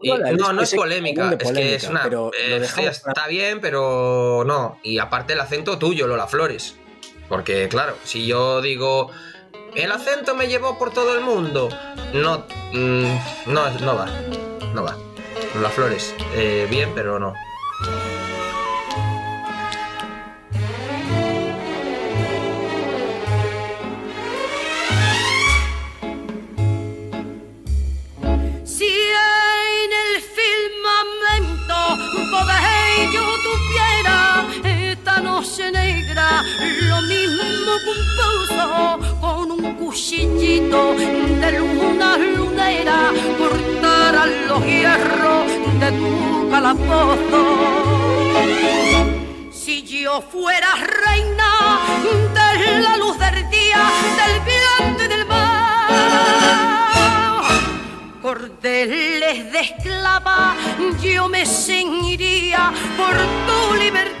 Y- la no, no es polémica, es que es una. pero eh, está bien, pero no. Y aparte el acento tuyo, Lola Flores. Porque, claro, si yo digo. El acento me llevó por todo el mundo. No. mm, no, no va. No va. Lola Flores. eh, bien, pero no. Compuso con un cuchillito de luna lunera cortarán los hierros de tu calabozo. Si yo fuera reina de la luz del día, del viento y del mar, cordeles de esclava, yo me ceñiría por tu libertad